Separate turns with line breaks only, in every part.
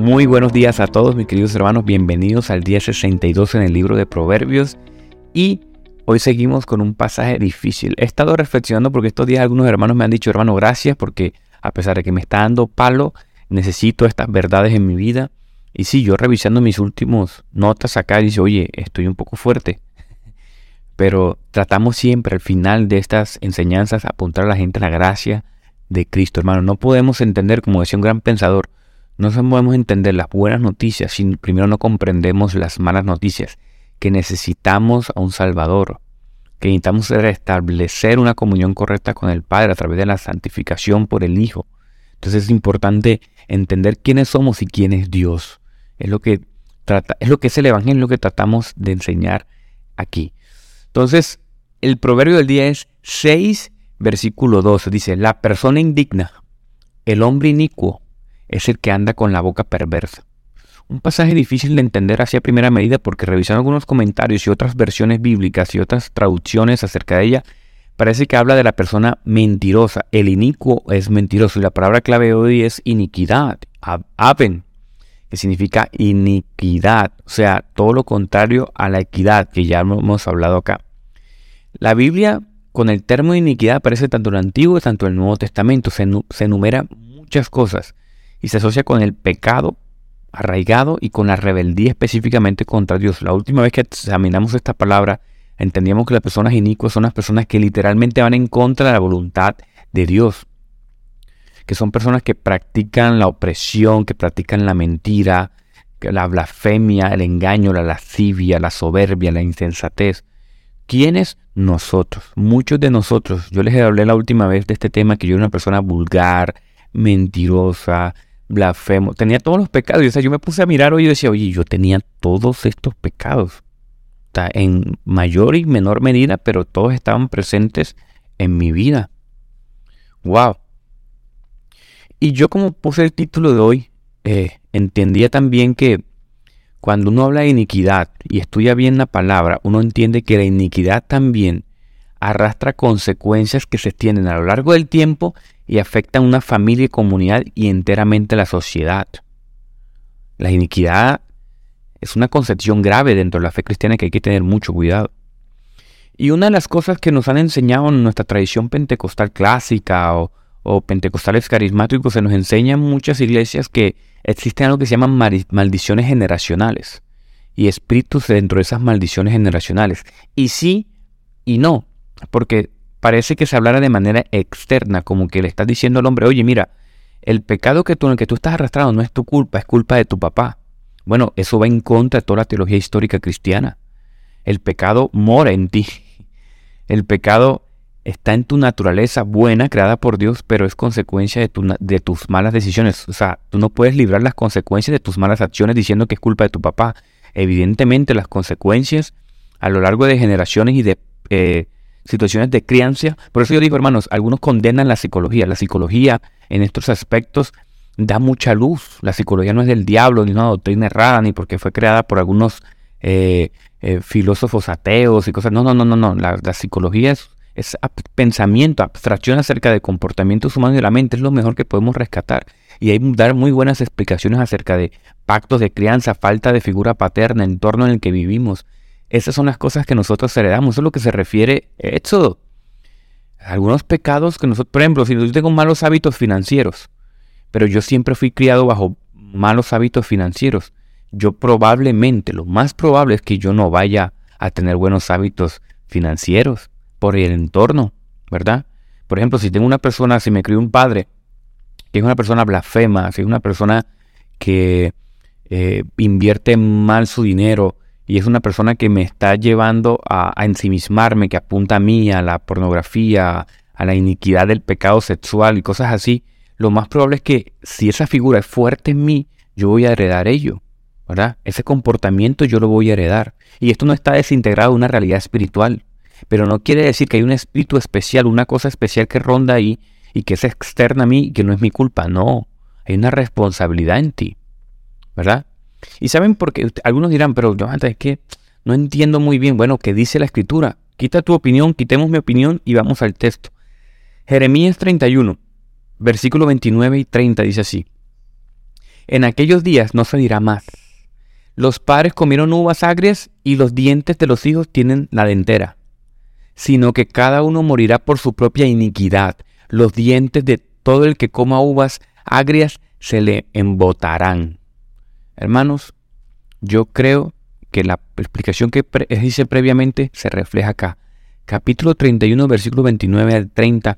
Muy buenos días a todos mis queridos hermanos, bienvenidos al día 62 en el libro de Proverbios y hoy seguimos con un pasaje difícil. He estado reflexionando porque estos días algunos hermanos me han dicho, hermano, gracias porque a pesar de que me está dando palo, necesito estas verdades en mi vida. Y sí, yo revisando mis últimos notas acá, dice, oye, estoy un poco fuerte. Pero tratamos siempre al final de estas enseñanzas apuntar a la gente a la gracia de Cristo, hermano. No podemos entender, como decía un gran pensador, no podemos entender las buenas noticias si primero no comprendemos las malas noticias, que necesitamos a un Salvador, que necesitamos restablecer una comunión correcta con el Padre a través de la santificación por el Hijo. Entonces es importante entender quiénes somos y quién es Dios. Es lo que trata, es lo que es el Evangelio, lo que tratamos de enseñar aquí. Entonces, el proverbio del día es 6, versículo 12. Dice, la persona indigna, el hombre inicuo, es el que anda con la boca perversa. Un pasaje difícil de entender hacia primera medida porque revisando algunos comentarios y otras versiones bíblicas y otras traducciones acerca de ella, parece que habla de la persona mentirosa. El inicuo es mentiroso y la palabra clave hoy es iniquidad, aben, que significa iniquidad, o sea, todo lo contrario a la equidad que ya hemos hablado acá. La Biblia con el término iniquidad aparece tanto en el Antiguo tanto en el Nuevo Testamento, se, se enumera muchas cosas y se asocia con el pecado arraigado y con la rebeldía específicamente contra Dios. La última vez que examinamos esta palabra, entendíamos que las personas inicuas son las personas que literalmente van en contra de la voluntad de Dios, que son personas que practican la opresión, que practican la mentira, la blasfemia, el engaño, la lascivia, la soberbia, la insensatez. ¿Quiénes? Nosotros. Muchos de nosotros. Yo les hablé la última vez de este tema que yo era una persona vulgar, mentirosa, blasfemo, tenía todos los pecados. O sea, yo me puse a mirar hoy y decía, oye, yo tenía todos estos pecados. En mayor y menor medida, pero todos estaban presentes en mi vida. Wow. Y yo como puse el título de hoy, eh, entendía también que cuando uno habla de iniquidad y estudia bien la palabra, uno entiende que la iniquidad también arrastra consecuencias que se extienden a lo largo del tiempo y afectan una familia y comunidad y enteramente la sociedad. La iniquidad es una concepción grave dentro de la fe cristiana que hay que tener mucho cuidado. Y una de las cosas que nos han enseñado en nuestra tradición pentecostal clásica o, o pentecostales carismáticos, se nos enseña en muchas iglesias que existen algo que se llaman maldiciones generacionales y espíritus dentro de esas maldiciones generacionales. Y sí y no porque parece que se hablara de manera externa, como que le estás diciendo al hombre, oye, mira, el pecado que tú, en el que tú estás arrastrado no es tu culpa, es culpa de tu papá. Bueno, eso va en contra de toda la teología histórica cristiana. El pecado mora en ti. El pecado está en tu naturaleza buena, creada por Dios, pero es consecuencia de, tus malas decisiones. O sea, tú no puedes librar las consecuencias de tus malas acciones diciendo que es culpa de tu papá. Evidentemente las consecuencias a lo largo de generaciones y de eh, situaciones de crianza. Por eso yo digo, hermanos, algunos condenan la psicología. La psicología en estos aspectos da mucha luz. La psicología no es del diablo, ni una doctrina errada, ni porque fue creada por algunos eh, eh, filósofos ateos y cosas. No, no, no, no, no. La, psicología es, es pensamiento, abstracción acerca de comportamientos humanos de la mente. Es lo mejor que podemos rescatar. Y hay dar muy buenas explicaciones acerca de pactos de crianza, falta de figura paterna, entorno en el que vivimos, esas son las cosas que nosotros heredamos. Eso es lo que se refiere Éxodo. Algunos pecados que nosotros, por ejemplo, si yo tengo malos hábitos financieros, pero yo siempre fui criado bajo malos hábitos financieros, yo probablemente, lo más probable es que yo no vaya a tener buenos hábitos financieros por el entorno, ¿verdad? Por ejemplo, si tengo una persona, si me crió un padre que es una persona blasfema, si es una persona que eh, invierte mal su dinero, y es una persona que me está llevando a, ensimismarme, que apunta a mí, a la pornografía, a la iniquidad del pecado sexual y cosas así, lo más probable es que si esa figura es fuerte en mí, yo voy a heredar ello, ¿verdad? Ese comportamiento yo lo voy a heredar. Y esto no está desintegrado en una realidad espiritual, pero no quiere decir que hay un espíritu especial, una cosa especial que ronda ahí y que es externa a mí y que no es mi culpa, no, hay una responsabilidad en ti, ¿verdad? Y saben por qué, algunos dirán, pero yo es que no entiendo muy bien, bueno, ¿qué dice la escritura? Quita tu opinión, quitemos mi opinión y vamos al texto. Jeremías 31, versículo 29 y 30 dice así. En aquellos días no se dirá más. Los padres comieron uvas agrias y los dientes de los hijos tienen la dentera, sino que cada uno morirá por su propia iniquidad. Los dientes de todo el que coma uvas agrias se le embotarán. Hermanos, yo creo que la explicación que hice previamente se refleja acá. Capítulo 31, versículo 29 al 30.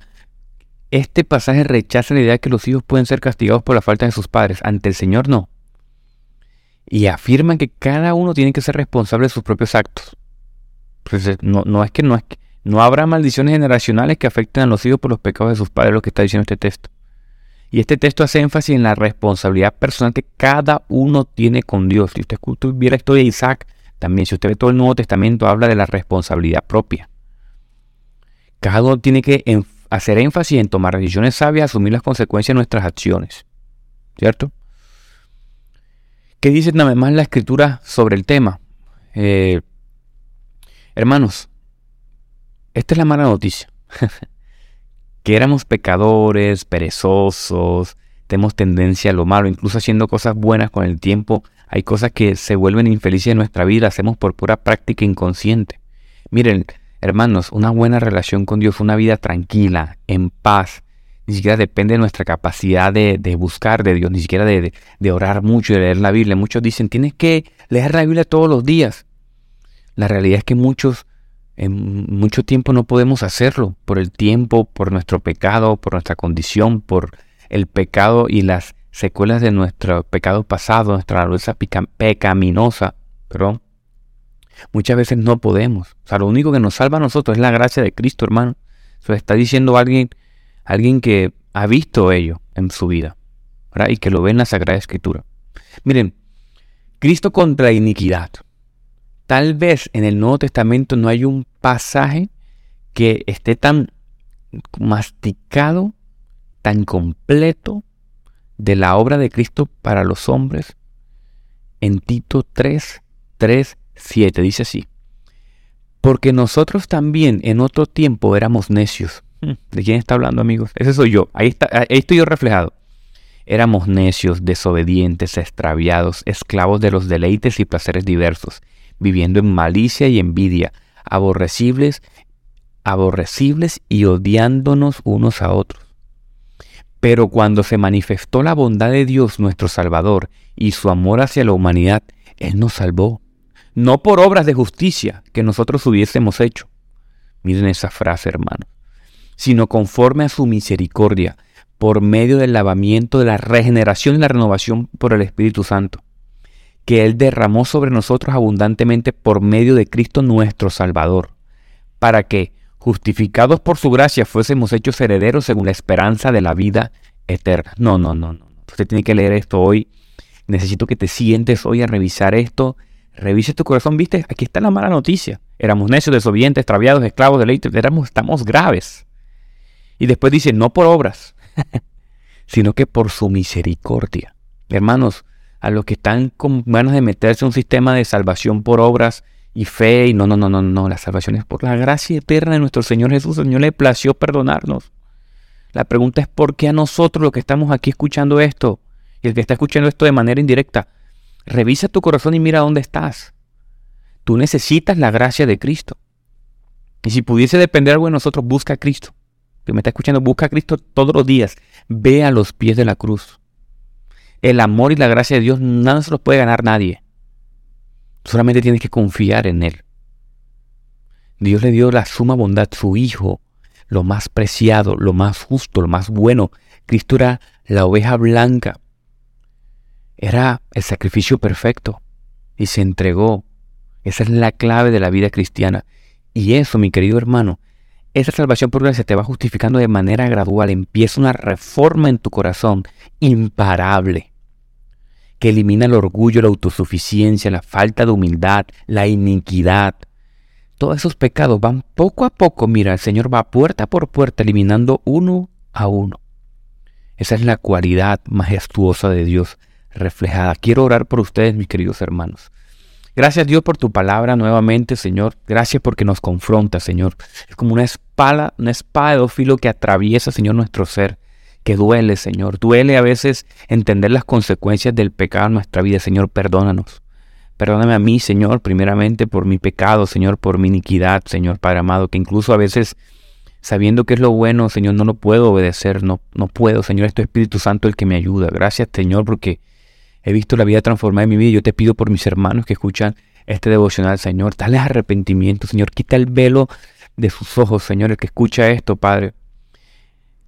Este pasaje rechaza la idea de que los hijos pueden ser castigados por la falta de sus padres. Ante el Señor no. Y afirman que cada uno tiene que ser responsable de sus propios actos. Pues no, no es que no es que no habrá maldiciones generacionales que afecten a los hijos por los pecados de sus padres, lo que está diciendo este texto. Y este texto hace énfasis en la responsabilidad personal que cada uno tiene con Dios. Si usted, viera la historia de Isaac, también si usted ve todo el Nuevo Testamento, habla de la responsabilidad propia. Cada uno tiene que hacer énfasis en tomar decisiones sabias, asumir las consecuencias de nuestras acciones. ¿Cierto? ¿Qué dice nada más la escritura sobre el tema? Eh, hermanos, esta es la mala noticia. que éramos pecadores, perezosos, tenemos tendencia a lo malo, incluso haciendo cosas buenas con el tiempo, hay cosas que se vuelven infelices en nuestra vida, hacemos por pura práctica inconsciente. Miren, hermanos, una buena relación con Dios, una vida tranquila, en paz, ni siquiera depende de nuestra capacidad de, buscar de Dios, ni siquiera de, de, orar mucho y de leer la Biblia. Muchos dicen, tienes que leer la Biblia todos los días. La realidad es que muchos en mucho tiempo no podemos hacerlo por el tiempo, por nuestro pecado, por nuestra condición, por el pecado y las secuelas de nuestro pecado pasado, nuestra naturaleza pecaminosa. Pero muchas veces no podemos. O sea, lo único que nos salva a nosotros es la gracia de Cristo, hermano. Eso está diciendo alguien, alguien que ha visto ello en su vida y que lo ve en la Sagrada Escritura. Miren, Cristo contra iniquidad. Tal vez en el Nuevo Testamento no hay un pasaje que esté tan masticado, tan completo de la obra de Cristo para los hombres. En Tito 3, 3, 7 dice así. Porque nosotros también en otro tiempo éramos necios. Hmm, ¿De quién está hablando, amigos? Ese soy yo. Ahí, está, ahí estoy yo reflejado. Éramos necios, desobedientes, extraviados, esclavos de los deleites y placeres diversos viviendo en malicia y envidia, aborrecibles, aborrecibles y odiándonos unos a otros. Pero cuando se manifestó la bondad de Dios nuestro Salvador y su amor hacia la humanidad, Él nos salvó, no por obras de justicia que nosotros hubiésemos hecho. Miren esa frase, hermano, sino conforme a su misericordia, por medio del lavamiento de la regeneración y la renovación por el Espíritu Santo que Él derramó sobre nosotros abundantemente por medio de Cristo nuestro Salvador, para que, justificados por su gracia, fuésemos hechos herederos según la esperanza de la vida eterna. No, no, no, no. Usted tiene que leer esto hoy. Necesito que te sientes hoy a revisar esto. Revise tu corazón, viste, aquí está la mala noticia. Éramos necios, desobedientes, extraviados, esclavos de ley, éramos, estamos graves. Y después dice, no por obras, sino que por su misericordia. Hermanos, a los que están con ganas de meterse en un sistema de salvación por obras y fe. Y no, no, no, no, no. La salvación es por la gracia eterna de nuestro Señor Jesús. El Señor le plació perdonarnos. La pregunta es por qué a nosotros los que estamos aquí escuchando esto y el que está escuchando esto de manera indirecta, revisa tu corazón y mira dónde estás. Tú necesitas la gracia de Cristo. Y si pudiese depender algo de nosotros, busca a Cristo. Que me está escuchando, busca a Cristo todos los días. Ve a los pies de la cruz el amor y la gracia de Dios nada se los puede ganar nadie. Solamente tienes que confiar en Él. Dios le dio la suma bondad, su Hijo, lo más preciado, lo más justo, lo más bueno. Cristo era la oveja blanca. Era el sacrificio perfecto. Y se entregó. Esa es la clave de la vida cristiana. Y eso, mi querido hermano, esa salvación por gracia te va justificando de manera gradual. Empieza una reforma en tu corazón imparable que elimina el orgullo, la autosuficiencia, la falta de humildad, la iniquidad. Todos esos pecados van poco a poco, mira, el Señor va puerta por puerta eliminando uno a uno. Esa es la cualidad majestuosa de Dios reflejada. Quiero orar por ustedes, mis queridos hermanos. Gracias Dios por tu palabra nuevamente, Señor. Gracias porque nos confronta, Señor. Es como una espada, una espada de filo que atraviesa, Señor, nuestro ser que duele, Señor. Duele a veces entender las consecuencias del pecado en nuestra vida, Señor, perdónanos. Perdóname a mí, Señor, primeramente por mi pecado, Señor, por mi iniquidad, Señor Padre amado, que incluso a veces, sabiendo que es lo bueno, Señor, no lo puedo obedecer, no, no puedo, Señor, es tu Espíritu Santo el que me ayuda. Gracias, Señor, porque he visto la vida transformada en mi vida. Yo te pido por mis hermanos que escuchan este devocional, Señor, dale arrepentimiento, Señor, quita el velo de sus ojos, Señor, el que escucha esto, Padre.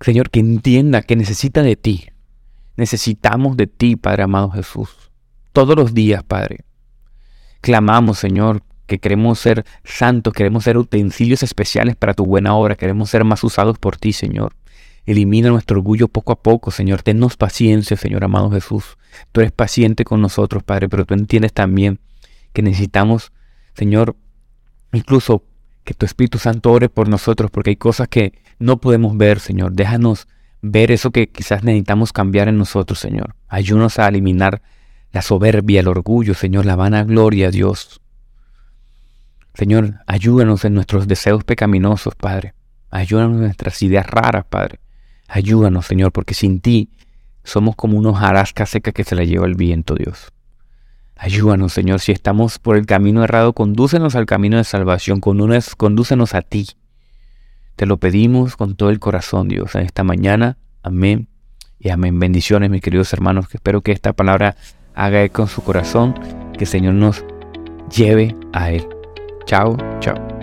Señor, que entienda que necesita de ti. Necesitamos de ti, Padre amado Jesús. Todos los días, Padre. Clamamos, Señor, que queremos ser santos, queremos ser utensilios especiales para tu buena obra, queremos ser más usados por ti, Señor. Elimina nuestro orgullo poco a poco, Señor. Tennos paciencia, Señor amado Jesús. Tú eres paciente con nosotros, Padre, pero tú entiendes también que necesitamos, Señor, incluso que tu Espíritu Santo ore por nosotros, porque hay cosas que no podemos ver, Señor. Déjanos ver eso que quizás necesitamos cambiar en nosotros, Señor. Ayúdanos a eliminar la soberbia, el orgullo, Señor, la vanagloria, Dios. Señor, ayúdanos en nuestros deseos pecaminosos, Padre. Ayúdanos en nuestras ideas raras, Padre. Ayúdanos, Señor, porque sin ti somos como unos jarascas secas que se la lleva el viento, Dios. Ayúdanos, Señor, si estamos por el camino errado, condúcenos al camino de salvación, condúcenos a ti. Te lo pedimos con todo el corazón, Dios, en esta mañana. Amén y amén. Bendiciones, mis queridos hermanos, que espero que esta palabra haga eco en su corazón, que el Señor nos lleve a Él. Chao, chao.